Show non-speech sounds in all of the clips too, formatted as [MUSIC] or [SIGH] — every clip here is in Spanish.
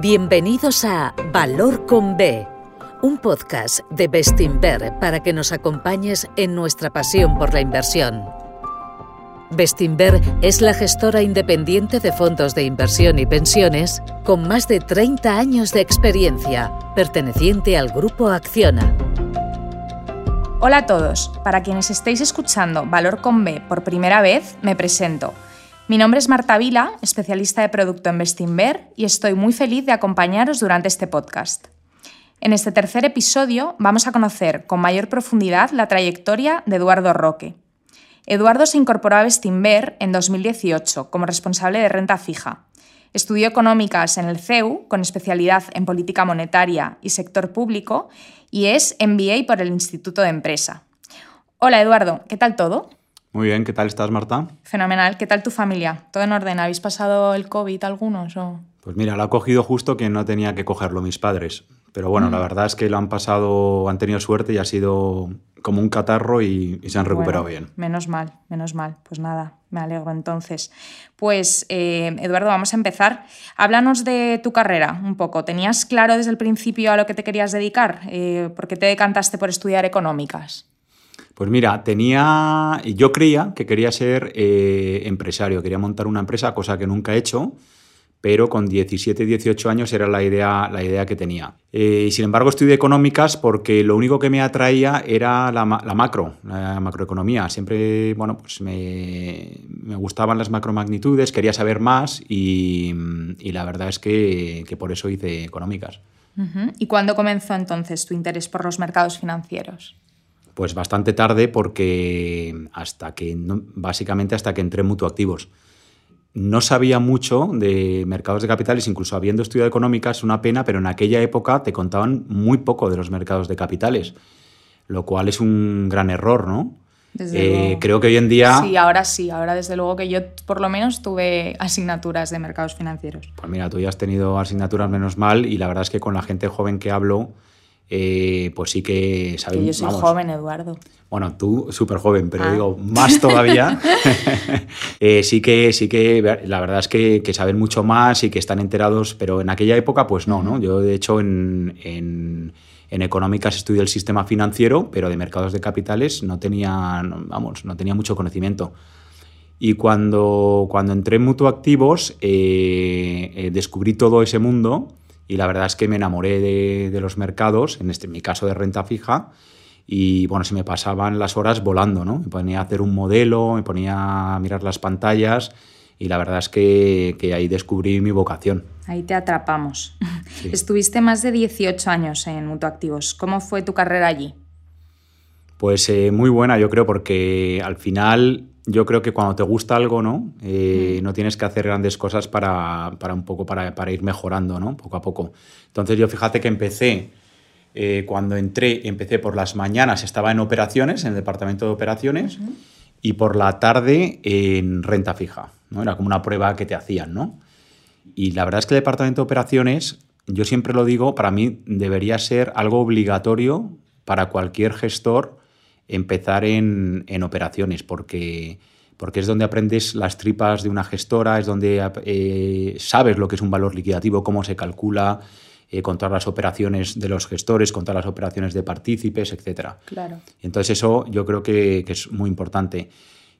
Bienvenidos a Valor con B, un podcast de Bestinver para que nos acompañes en nuestra pasión por la inversión. Bestinver es la gestora independiente de fondos de inversión y pensiones con más de 30 años de experiencia, perteneciente al grupo Acciona. Hola a todos, para quienes estéis escuchando Valor con B por primera vez, me presento. Mi nombre es Marta Vila, especialista de producto en Bestinver, y estoy muy feliz de acompañaros durante este podcast. En este tercer episodio vamos a conocer con mayor profundidad la trayectoria de Eduardo Roque, Eduardo se incorporó a Bestinver en 2018 como responsable de renta fija. Estudió económicas en el CEU, con especialidad en política monetaria y sector público, y es MBA por el Instituto de Empresa. Hola Eduardo, ¿qué tal todo? Muy bien, ¿qué tal estás, Marta? Fenomenal, ¿qué tal tu familia? ¿Todo en orden? ¿Habéis pasado el COVID algunos? O... Pues mira, lo ha cogido justo que no tenía que cogerlo mis padres. Pero bueno, la mm. verdad es que lo han pasado, han tenido suerte y ha sido como un catarro y, se han recuperado bien. Menos mal, menos mal. Pues nada, me alegro entonces. Pues eh, Eduardo, vamos a empezar. Háblanos de tu carrera un poco. ¿Tenías claro desde el principio a lo que te querías dedicar? Eh, ¿Por qué te decantaste por estudiar económicas? Pues mira, tenía, yo creía que quería ser eh, empresario, quería montar una empresa, cosa que nunca he hecho pero con 17, 18 años era la idea, la idea que tenía. Eh, y sin embargo estudié económicas porque lo único que me atraía era la, macro, la macroeconomía. Siempre, bueno, pues me, gustaban las macromagnitudes, quería saber más y, la verdad es que, por eso hice económicas. ¿Y cuándo comenzó entonces tu interés por los mercados financieros? Pues bastante tarde porque hasta que, básicamente hasta que entré en mutuoactivos no sabía mucho de mercados de capitales, incluso habiendo estudiado económicas, es una pena, pero en aquella época te contaban muy poco de los mercados de capitales, lo cual es un gran error, ¿no? Eh, creo que hoy en día... Sí, ahora sí, ahora desde luego que yo por lo menos tuve asignaturas de mercados financieros. Pues mira, tú ya has tenido asignaturas menos mal y la verdad es que con la gente joven que hablo, eh, pues sí que sabemos. yo soy joven, Eduardo. Bueno, tú súper joven, pero ah. digo, más todavía. [LAUGHS] [LAUGHS] Eh, sí que, sí que, la verdad es que, saben mucho más y que están enterados, pero en aquella época, pues no, ¿no? Yo, de hecho, en, en, económicas estudié el sistema financiero, pero de mercados de capitales no tenía, vamos, no tenía mucho conocimiento. Y cuando, cuando entré en Mutuactivos, eh, descubrí todo ese mundo y la verdad es que me enamoré de, los mercados, en, este, mi caso de renta fija, y bueno, se me pasaban las horas volando, ¿no? Me ponía a hacer un modelo, me ponía a mirar las pantallas y la verdad es que, ahí descubrí mi vocación. Ahí te atrapamos. [LAUGHS] Estuviste más de 18 años en Mutuactivos. ¿Cómo fue tu carrera allí? Pues eh, muy buena, yo creo, porque al final yo creo que cuando te gusta algo, ¿no? Eh, mm. no tienes que hacer grandes cosas para, un poco para, ir mejorando, ¿no? Poco a poco. Entonces yo fíjate que empecé, eh, cuando entré, empecé por las mañanas, estaba en operaciones, en el departamento de operaciones, y por la tarde en renta fija, ¿no? Era como una prueba que te hacían, ¿no? Y la verdad es que el departamento de operaciones, yo siempre lo digo, para mí debería ser algo obligatorio para cualquier gestor empezar en, operaciones, porque, porque es donde aprendes las tripas de una gestora, es donde eh, sabes lo que es un valor liquidativo, cómo se calcula, eh, contar las operaciones de los gestores, contar las operaciones de partícipes, etc. Claro. Entonces eso yo creo que, es muy importante.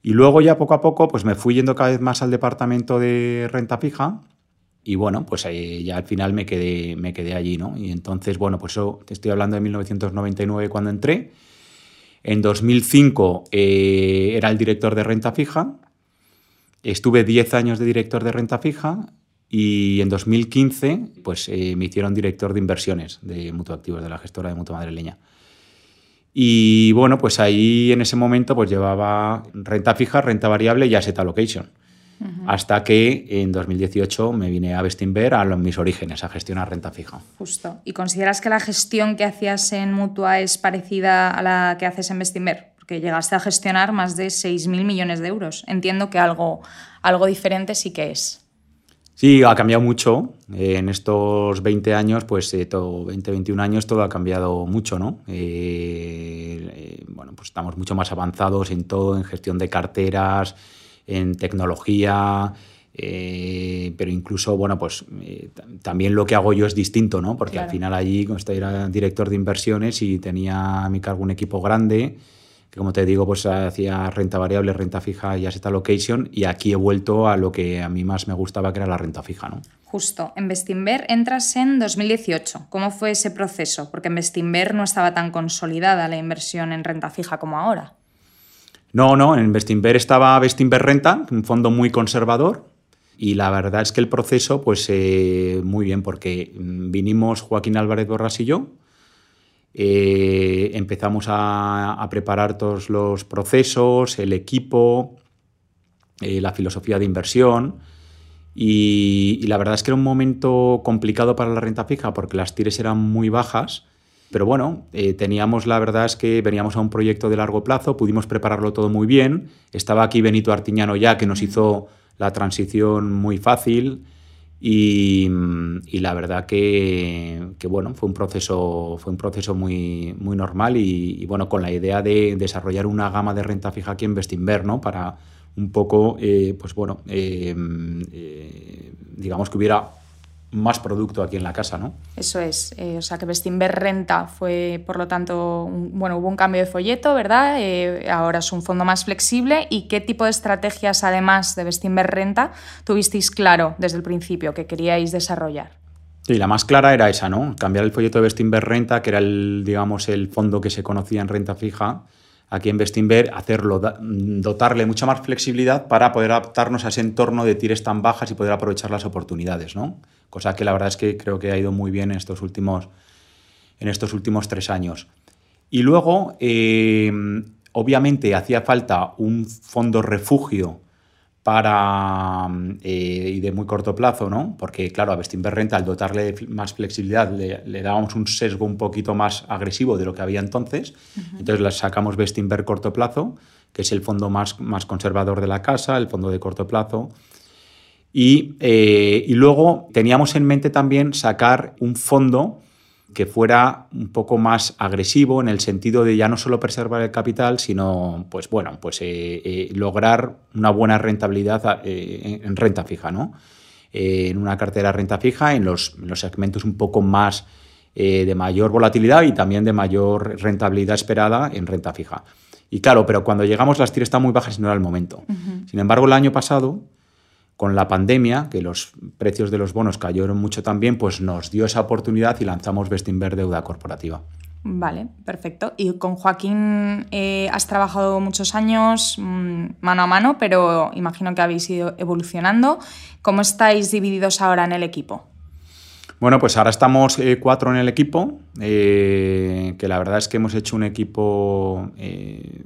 Y luego ya poco a poco pues me fui yendo cada vez más al departamento de renta fija y bueno, pues eh, ya al final me quedé, me quedé allí, ¿no? Y entonces, bueno, pues eso te estoy hablando de 1999 cuando entré en 2005 eh, era el director de renta fija, estuve 10 años de director de renta fija y en 2015 pues, eh, me hicieron director de inversiones de Mutuactivos, de la gestora de Mutua Madrileña. Y bueno, pues ahí en ese momento pues llevaba renta fija, renta variable y asset allocation hasta que en 2018 me vine a Bestinver a mis orígenes, a gestionar renta fija. Justo. ¿Y consideras que la gestión que hacías en Mutua es parecida a la que haces en Bestinver? Porque llegaste a gestionar más de 6.000 millones de euros. Entiendo que algo, algo diferente sí que es. Sí, ha cambiado mucho. en estos 20 años, pues eh, todo, 20, 21 años, todo ha cambiado mucho, ¿no? Eh, eh, bueno, pues estamos mucho más avanzados en todo, en gestión de carteras, en tecnología, Eh, pero incluso, bueno, pues eh, también lo que hago yo es distinto, ¿no? Porque al final allí, era director de inversiones y tenía a mi cargo un equipo grande, que como te digo, pues hacía renta variable, renta fija y asset location y aquí he vuelto a lo que a mí más me gustaba, que era la renta fija, ¿no? Justo, en Bestinver entras en 2018. ¿Cómo fue ese proceso? Porque en Bestinver no estaba tan consolidada la inversión en renta fija como ahora. No, no, en Bestinver estaba Bestinver Renta, un fondo muy conservador, y la verdad es que el proceso, pues eh, muy bien, porque vinimos Joaquín Álvarez Borras y yo, eh, empezamos a, preparar todos los procesos, el equipo, eh, la filosofía de inversión, y, la verdad es que era un momento complicado para la renta fija porque las tires eran muy bajas. Pero bueno, teníamos, la verdad es que veníamos a un proyecto de largo plazo, pudimos prepararlo todo muy bien. Estaba aquí Benito Artiñano ya, que nos hizo la transición muy fácil y, la verdad que, bueno, fue un proceso, fue un proceso muy, muy normal y, bueno, con la idea de desarrollar una gama de renta fija aquí en Bestinver, ¿no? Para un poco, eh, pues bueno, eh, eh, digamos que hubiera más producto aquí en la casa, ¿no? Eso es. Eh, o sea, que Bestinver Renta fue, por lo tanto, bueno, hubo un cambio de folleto, ¿verdad? Eh, ahora es un fondo más flexible. ¿Y qué tipo de estrategias, además de Bestinver Renta, tuvisteis claro desde el principio que queríais desarrollar? Sí, la más clara era esa, ¿no? Cambiar el folleto de Bestinver Renta, que era el, digamos, el fondo que se conocía en renta fija, aquí en Bestinver, hacerlo, dotarle mucha más flexibilidad para poder adaptarnos a ese entorno de tires tan bajas y poder aprovechar las oportunidades, ¿no? Cosa que la verdad es que creo que ha ido muy bien en estos últimos, en estos últimos tres años. Y luego, eh, obviamente, hacía falta un fondo refugio para eh, y de muy corto plazo, ¿no? Porque, claro, a Bestinver Renta, al dotarle más flexibilidad, le, dábamos un sesgo un poquito más agresivo de lo que había entonces. Entonces, sacamos Bestinver corto plazo, que es el fondo más, más conservador de la casa, el fondo de corto plazo. Y, eh, y luego teníamos en mente también sacar un fondo que fuera un poco más agresivo en el sentido de ya no solo preservar el capital, sino pues bueno, pues eh, eh, lograr una buena rentabilidad eh, en renta fija, ¿no? en una cartera renta fija, en los, segmentos un poco más de mayor volatilidad y también de mayor rentabilidad esperada en renta fija. Y claro, pero cuando llegamos las tiras están muy bajas y no era el momento. Sin embargo, el año pasado con la pandemia, que los precios de los bonos cayeron mucho también, pues nos dio esa oportunidad y lanzamos Bestinver Deuda Corporativa. Vale, perfecto. Y con Joaquín eh, has trabajado muchos años mm, mano a mano, pero imagino que habéis ido evolucionando. ¿Cómo estáis divididos ahora en el equipo? Bueno, pues ahora estamos eh, cuatro en el equipo, eh, que la verdad es que hemos hecho un equipo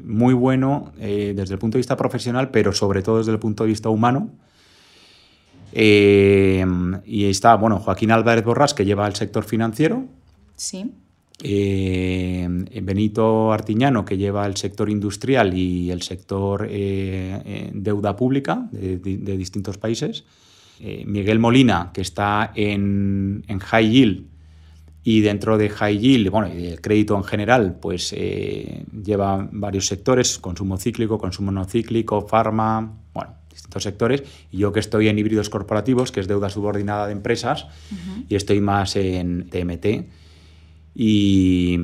muy bueno desde el punto de vista profesional, pero sobre todo desde el punto de vista humano. Eh, y está, bueno, Joaquín Álvarez Borrás, que lleva el sector financiero. Sí. Eh, Benito Artiñano, que lleva el sector industrial y el sector eh, deuda pública de, distintos países. Miguel Molina, que está en, en, High Yield y dentro de High Yield, bueno, y de crédito en general, pues lleva varios sectores, consumo cíclico, consumo no cíclico, farma, bueno, distintos sectores, y yo que estoy en híbridos corporativos, que es deuda subordinada de empresas, y estoy más en TMT. Y,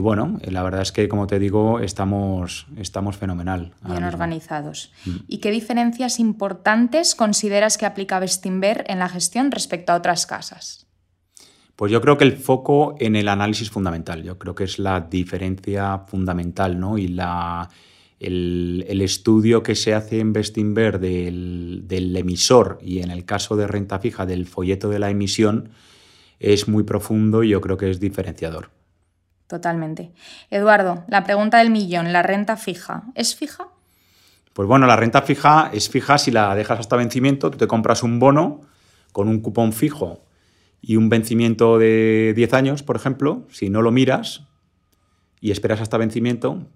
bueno, la verdad es que, como te digo, estamos, estamos fenomenal. Bien organizados. Mm. ¿Y qué diferencias importantes consideras que aplica Bestinver en la gestión respecto a otras casas? Pues yo creo que el foco en el análisis fundamental, yo creo que es la diferencia fundamental, ¿no? Y la, el, estudio que se hace en Bestinver del, del, emisor y en el caso de renta fija del folleto de la emisión es muy profundo y yo creo que es diferenciador. Totalmente. Eduardo, la pregunta del millón, ¿la renta fija es fija? Pues bueno, la renta fija es fija si la dejas hasta vencimiento, tú te compras un bono con un cupón fijo y un vencimiento de 10 años, por ejemplo, si no lo miras y esperas hasta vencimiento,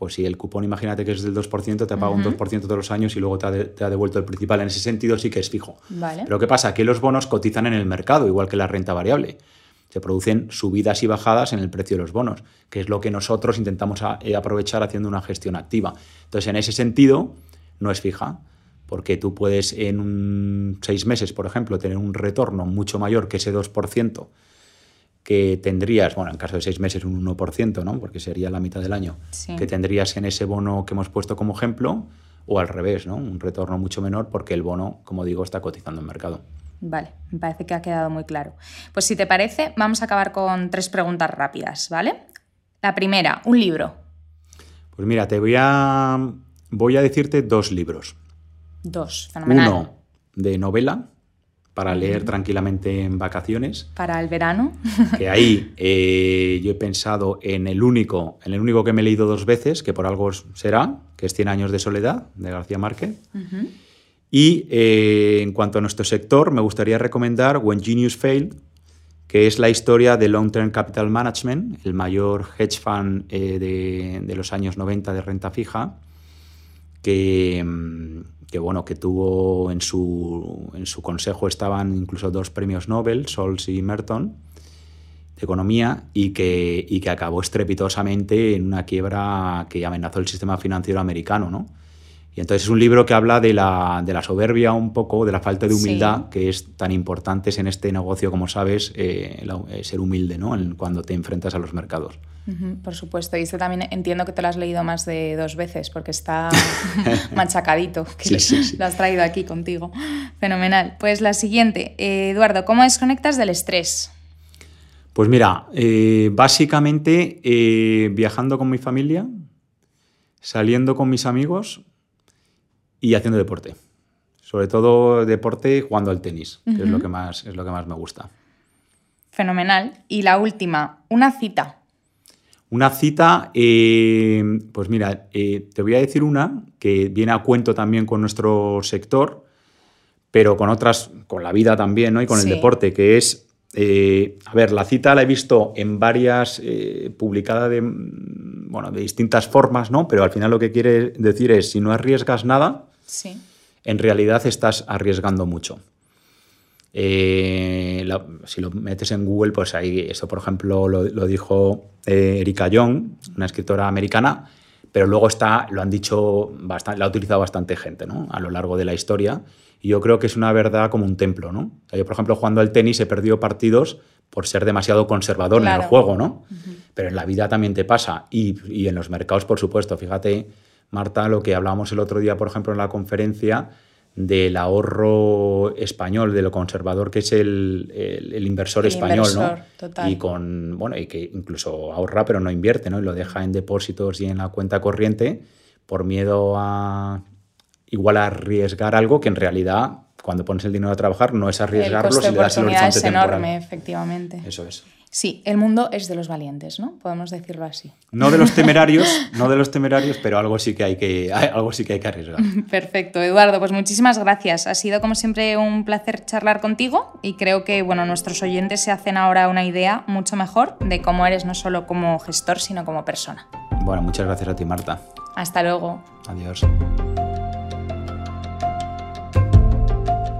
pues si el cupón, imagínate que es del 2%, te paga un 2% todos los años y luego te ha, devuelto el principal. En ese sentido sí que es fijo. Pero ¿qué pasa? Que los bonos cotizan en el mercado, igual que la renta variable. Se producen subidas y bajadas en el precio de los bonos, que es lo que nosotros intentamos eh, aprovechar haciendo una gestión activa. Entonces, en ese sentido, no es fija porque tú puedes en seis meses, por ejemplo, tener un retorno mucho mayor que ese 2% que tendrías, bueno, en caso de seis meses un 1%, ¿no? porque sería la mitad del año, que tendrías en ese bono que hemos puesto como ejemplo, o al revés, ¿no? un retorno mucho menor porque el bono, como digo, está cotizando en mercado. Vale, me parece que ha quedado muy claro. Pues si te parece, vamos a acabar con tres preguntas rápidas, ¿vale? La primera, un libro. Pues mira, te voy a, voy a decirte dos libros. Dos, fenomenal. Uno de novela, para leer tranquilamente en vacaciones. Para el verano. [LAUGHS] Que ahí eh, yo he pensado en el único, en el único que me he leído dos veces, que por algo será, que es Cien años de soledad, de García Márquez. Y eh, en cuanto a nuestro sector, me gustaría recomendar When Genius Failed, que es la historia de Long Term Capital Management, el mayor hedge fund eh, de, de, los años 90 de renta fija, que, mm, que, bueno, que tuvo en su, en su consejo estaban incluso dos premios Nobel, Sols y Merton, de economía, y que, y que acabó estrepitosamente en una quiebra que amenazó el sistema financiero americano, ¿no? Y entonces es un libro que habla de la, de la soberbia un poco, de la falta de humildad, que es tan importante en este negocio, como sabes, eh, eh, ser humilde ¿no? cuando te enfrentas a los mercados. por supuesto, y este también entiendo que te lo has leído más de dos veces, porque está [LAUGHS] machacadito, que lo has traído aquí contigo. Fenomenal. Pues la siguiente, eh, Eduardo, ¿cómo desconectas del estrés? Pues mira, básicamente viajando con mi familia, saliendo con mis amigos y haciendo deporte. Sobre todo deporte jugando al tenis, que es, lo que más, es lo que más me gusta. Fenomenal. Y la última, una cita. Una cita, eh, pues mira, eh, te voy a decir una que viene a cuento también con nuestro sector, pero con otras, con la vida también, ¿no? Y con el deporte, que es, eh, a ver, la cita la he visto en varias, publicada de, bueno, de distintas formas, ¿no? Pero al final lo que quiere decir es, si no arriesgas nada, en realidad estás arriesgando mucho. Eh, si lo metes en Google, pues ahí, esto por ejemplo lo, dijo eh, Erika Young, una escritora americana, pero luego está, lo han dicho, bastante, lo ha utilizado bastante gente ¿no? a lo largo de la historia. Y yo creo que es una verdad como un templo. ¿no? yo, por ejemplo, jugando al tenis he perdido partidos por ser demasiado conservador en el juego, ¿no? Pero en la vida también te pasa. Y, y en los mercados, por supuesto. Fíjate Marta, lo que hablábamos el otro día, por ejemplo, en la conferencia del ahorro español, de lo conservador que es el, inversor español, ¿no? Y con, bueno, y que incluso ahorra pero no invierte, ¿no? Y lo deja en depósitos y en la cuenta corriente por miedo a igual a arriesgar algo que en realidad cuando pones el dinero a trabajar no es arriesgarlo si le das el horizonte es enorme, efectivamente. Eso es. Sí, el mundo es de los valientes, ¿no? Podemos decirlo así. No de los temerarios, [LAUGHS] no de los temerarios, pero algo sí que hay que, [LAUGHS] algo sí que, hay que arriesgar. Perfecto, Eduardo, pues muchísimas gracias. Ha sido como siempre un placer charlar contigo y creo que bueno, nuestros oyentes se hacen ahora una idea mucho mejor de cómo eres no solo como gestor, sino como persona. Bueno, muchas gracias a ti, Marta. Hasta luego. Adiós.